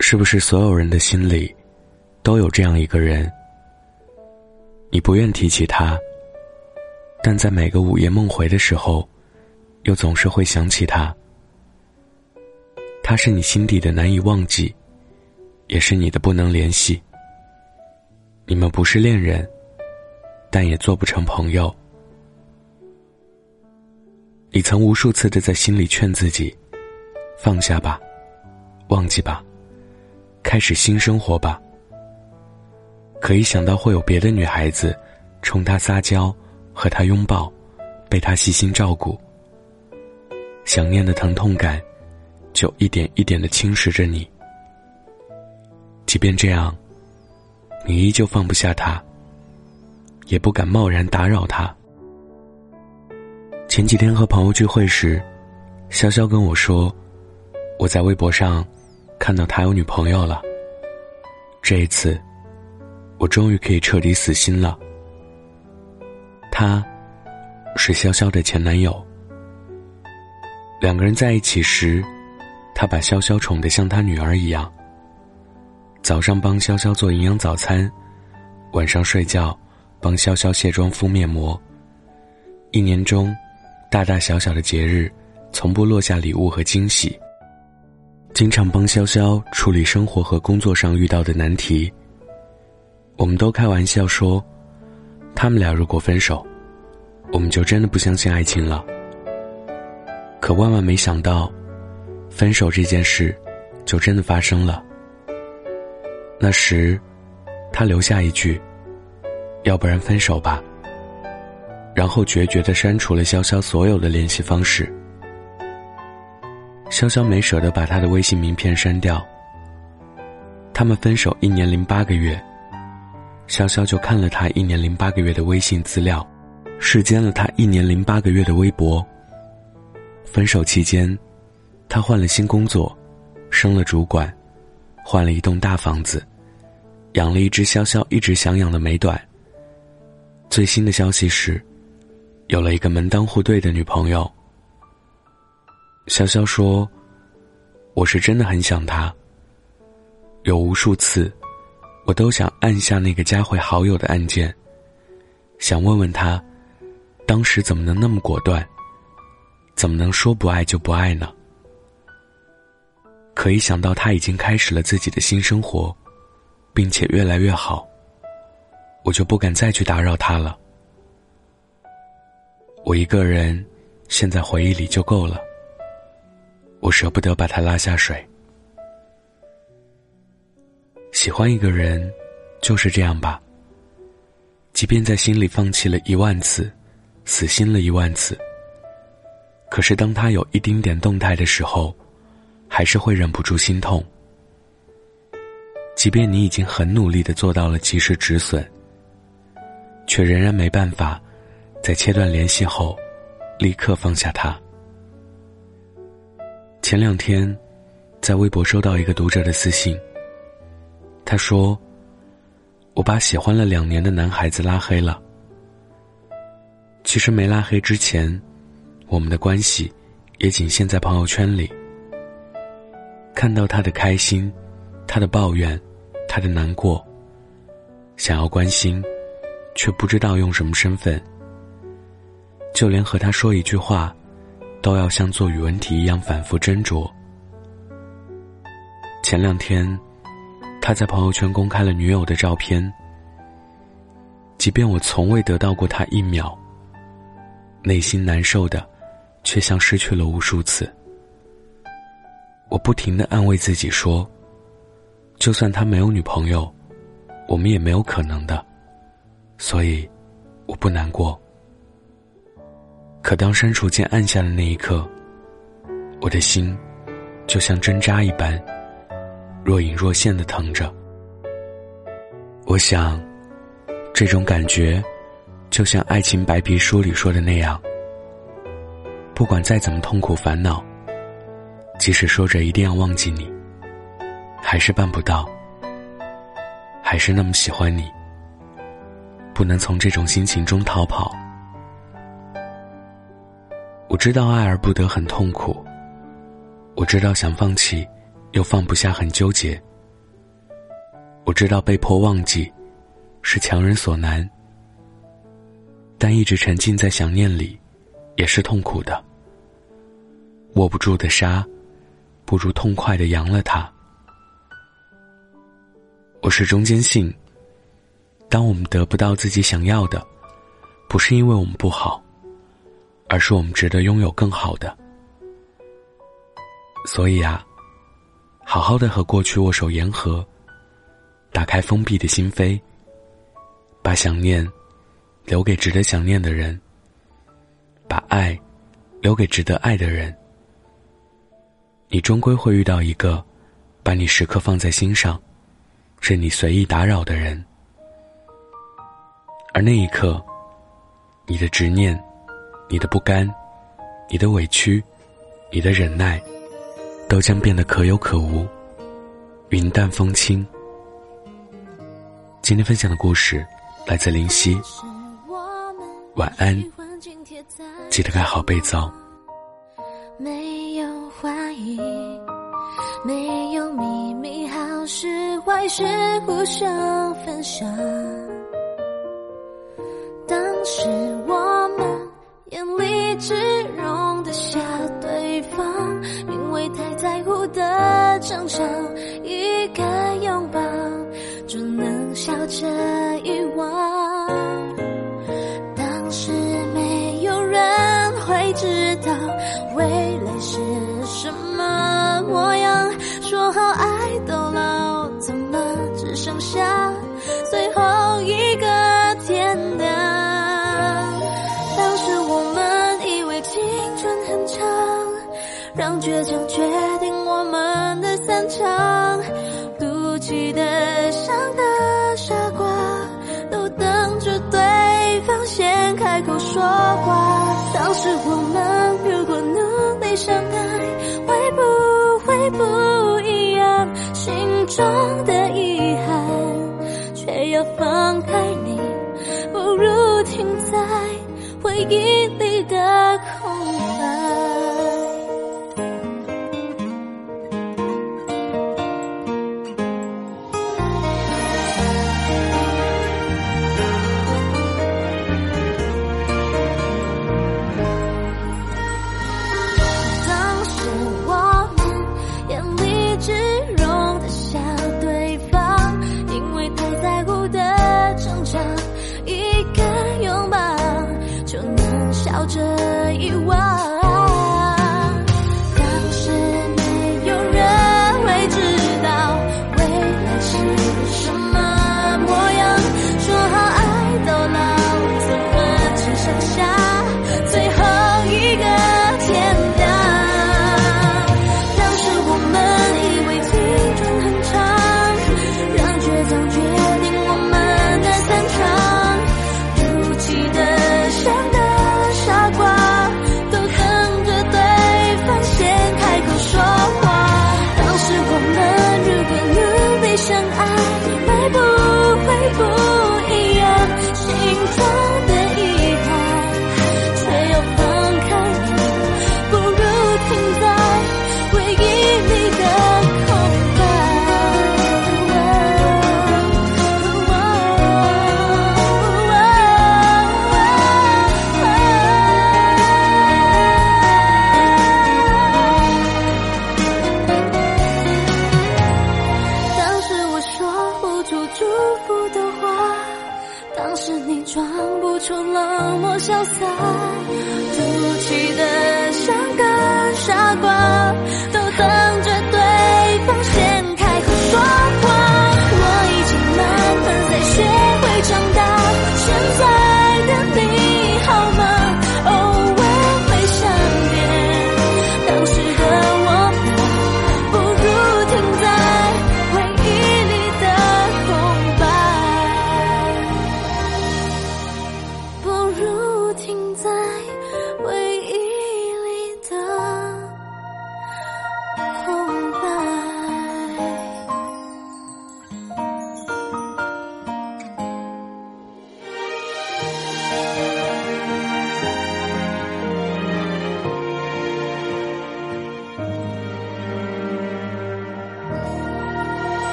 是不是所有人的心里，都有这样一个人？你不愿提起他，但在每个午夜梦回的时候，又总是会想起他。他是你心底的难以忘记，也是你的不能联系。你们不是恋人，但也做不成朋友。你曾无数次的在心里劝自己：放下吧，忘记吧。开始新生活吧。可一想到会有别的女孩子冲他撒娇，和他拥抱，被他细心照顾，想念的疼痛感就一点一点的侵蚀着你。即便这样，你依旧放不下他，也不敢贸然打扰他。前几天和朋友聚会时，潇潇跟我说，我在微博上。看到他有女朋友了。这一次，我终于可以彻底死心了。他，是潇潇的前男友。两个人在一起时，他把潇潇宠得像他女儿一样。早上帮潇潇做营养早餐，晚上睡觉帮潇潇卸妆敷面膜。一年中，大大小小的节日，从不落下礼物和惊喜。经常帮潇潇处理生活和工作上遇到的难题。我们都开玩笑说，他们俩如果分手，我们就真的不相信爱情了。可万万没想到，分手这件事，就真的发生了。那时，他留下一句：“要不然分手吧。”然后决绝的删除了潇潇所有的联系方式。潇潇没舍得把他的微信名片删掉。他们分手一年零八个月，潇潇就看了他一年零八个月的微信资料，视奸了他一年零八个月的微博。分手期间，他换了新工作，升了主管，换了一栋大房子，养了一只潇潇一直想养的美短。最新的消息是，有了一个门当户对的女朋友。潇潇说：“我是真的很想他。有无数次，我都想按下那个加回好友的按键，想问问他，当时怎么能那么果断？怎么能说不爱就不爱呢？可一想到他已经开始了自己的新生活，并且越来越好，我就不敢再去打扰他了。我一个人，陷在回忆里就够了。”我舍不得把他拉下水。喜欢一个人，就是这样吧。即便在心里放弃了一万次，死心了一万次，可是当他有一丁点动态的时候，还是会忍不住心痛。即便你已经很努力的做到了及时止损，却仍然没办法，在切断联系后，立刻放下他。前两天，在微博收到一个读者的私信。他说：“我把喜欢了两年的男孩子拉黑了。其实没拉黑之前，我们的关系也仅限在朋友圈里。看到他的开心，他的抱怨，他的难过，想要关心，却不知道用什么身份。就连和他说一句话。”都要像做语文题一样反复斟酌。前两天，他在朋友圈公开了女友的照片。即便我从未得到过他一秒，内心难受的，却像失去了无数次。我不停的安慰自己说，就算他没有女朋友，我们也没有可能的，所以，我不难过。可当删除键按下的那一刻，我的心就像针扎一般，若隐若现的疼着。我想，这种感觉，就像《爱情白皮书》里说的那样：不管再怎么痛苦烦恼，即使说着一定要忘记你，还是办不到。还是那么喜欢你，不能从这种心情中逃跑。我知道爱而不得很痛苦，我知道想放弃，又放不下很纠结。我知道被迫忘记是强人所难，但一直沉浸在想念里也是痛苦的。握不住的沙，不如痛快的扬了它。我始终坚信，当我们得不到自己想要的，不是因为我们不好，而是我们值得拥有更好的。所以啊，好好的和过去握手言和。打开封闭的心扉，把想念留给值得想念的人，把爱留给值得爱的人。你终归会遇到一个把你时刻放在心上、任你随意打扰的人，而那一刻，你的执念、你的不甘、你的委屈、你的忍耐，都将变得可有可无，云淡风轻。今天分享的故事来自林夕。晚安，记得盖好被子。没有怀疑，没有秘密，好事坏事互相分享。在乎的争吵，一个拥抱。就能笑着遗忘。当时没有人会知道未来是什么模样。说好爱到老，怎么只剩下最后一个天亮？当时我们以为青春很长，让倔强说话，当时我们如果努力相爱，会不会不一样？心中的遗憾，却要放开你，不如停在回忆里。